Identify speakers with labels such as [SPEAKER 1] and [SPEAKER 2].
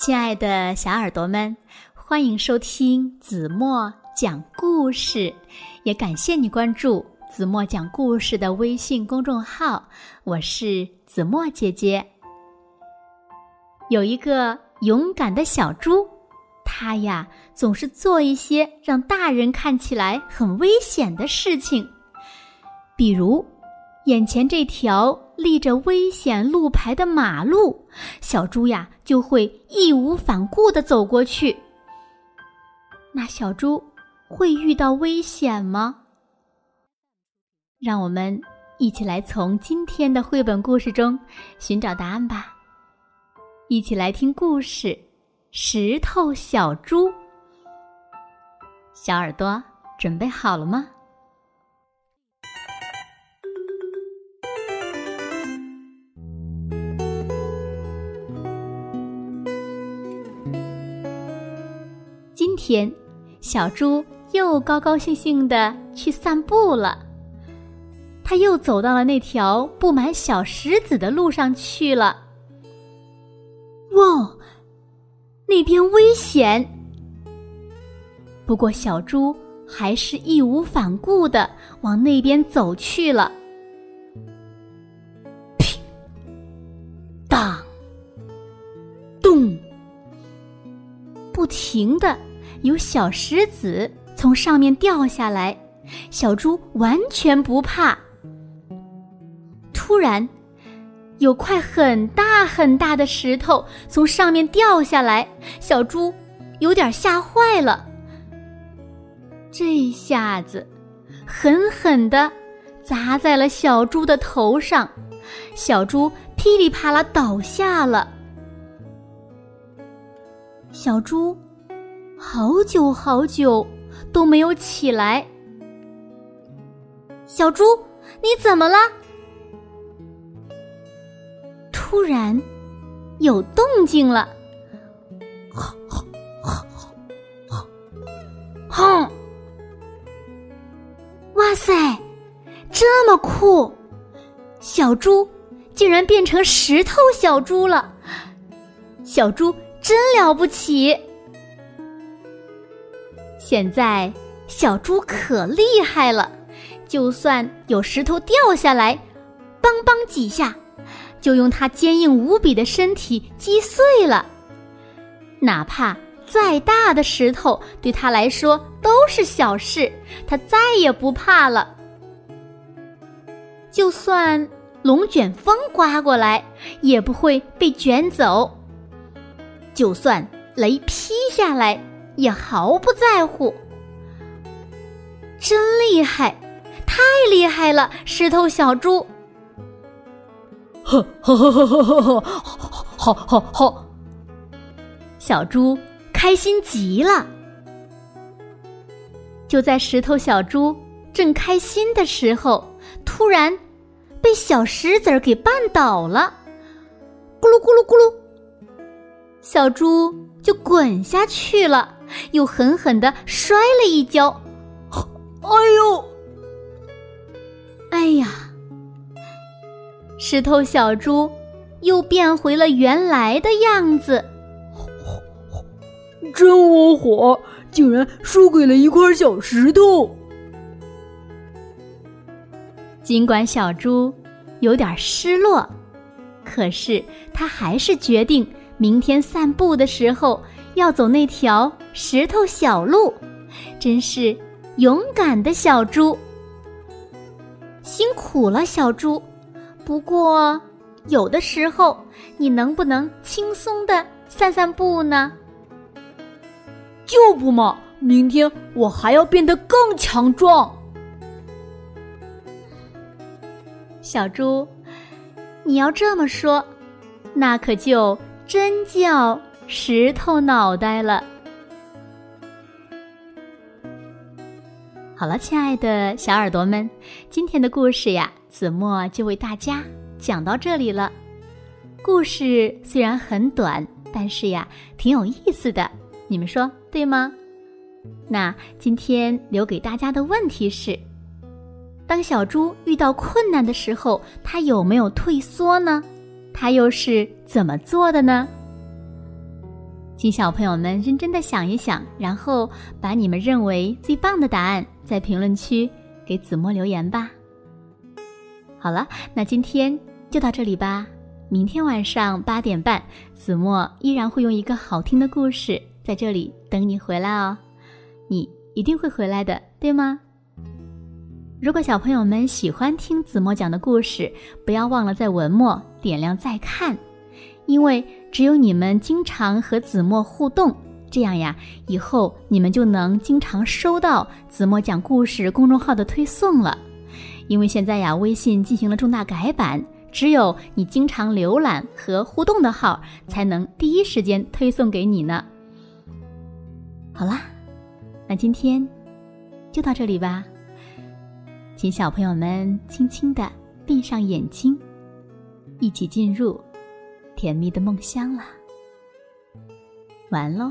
[SPEAKER 1] 亲爱的小耳朵们，欢迎收听子墨讲故事，也感谢你关注子墨讲故事的微信公众号。我是子墨姐姐。有一个勇敢的小猪，它呀总是做一些让大人看起来很危险的事情，比如。眼前这条立着危险路牌的马路，小猪呀就会义无反顾的走过去。那小猪会遇到危险吗？让我们一起来从今天的绘本故事中寻找答案吧。一起来听故事《石头小猪》。小耳朵准备好了吗？天，小猪又高高兴兴的去散步了。他又走到了那条布满小石子的路上去了。哇，那边危险！不过小猪还是义无反顾的往那边走去了。乒，当，咚，不停的。有小石子从上面掉下来，小猪完全不怕。突然，有块很大很大的石头从上面掉下来，小猪有点吓坏了。这下子，狠狠的砸在了小猪的头上，小猪噼里啪啦倒下了。小猪。好久好久都没有起来，小猪，你怎么了？突然有动静了，哼！哇塞，这么酷！小猪竟然变成石头小猪了，小猪真了不起！现在小猪可厉害了，就算有石头掉下来，梆梆几下，就用它坚硬无比的身体击碎了。哪怕再大的石头，对他来说都是小事，他再也不怕了。就算龙卷风刮过来，也不会被卷走；就算雷劈下来。也毫不在乎，真厉害，太厉害了！石头小猪，呵呵呵呵呵呵，好好好，小猪开心极了。就在石头小猪正开心的时候，突然被小石子儿给绊倒了，咕噜咕噜咕噜，小猪就滚下去了。又狠狠的摔了一跤，哎呦！哎呀！石头小猪又变回了原来的样子，
[SPEAKER 2] 真窝火！竟然输给了一块小石头。
[SPEAKER 1] 尽管小猪有点失落，可是他还是决定明天散步的时候。要走那条石头小路，真是勇敢的小猪。辛苦了，小猪。不过，有的时候你能不能轻松的散散步呢？
[SPEAKER 2] 就不嘛！明天我还要变得更强壮。
[SPEAKER 1] 小猪，你要这么说，那可就真叫……石头脑袋了。好了，亲爱的小耳朵们，今天的故事呀，子墨就为大家讲到这里了。故事虽然很短，但是呀，挺有意思的。你们说对吗？那今天留给大家的问题是：当小猪遇到困难的时候，它有没有退缩呢？它又是怎么做的呢？请小朋友们认真的想一想，然后把你们认为最棒的答案在评论区给子墨留言吧。好了，那今天就到这里吧。明天晚上八点半，子墨依然会用一个好听的故事在这里等你回来哦。你一定会回来的，对吗？如果小朋友们喜欢听子墨讲的故事，不要忘了在文末点亮再看。因为只有你们经常和子墨互动，这样呀，以后你们就能经常收到子墨讲故事公众号的推送了。因为现在呀，微信进行了重大改版，只有你经常浏览和互动的号，才能第一时间推送给你呢。好啦，那今天就到这里吧，请小朋友们轻轻的闭上眼睛，一起进入。甜蜜的梦乡了，完喽。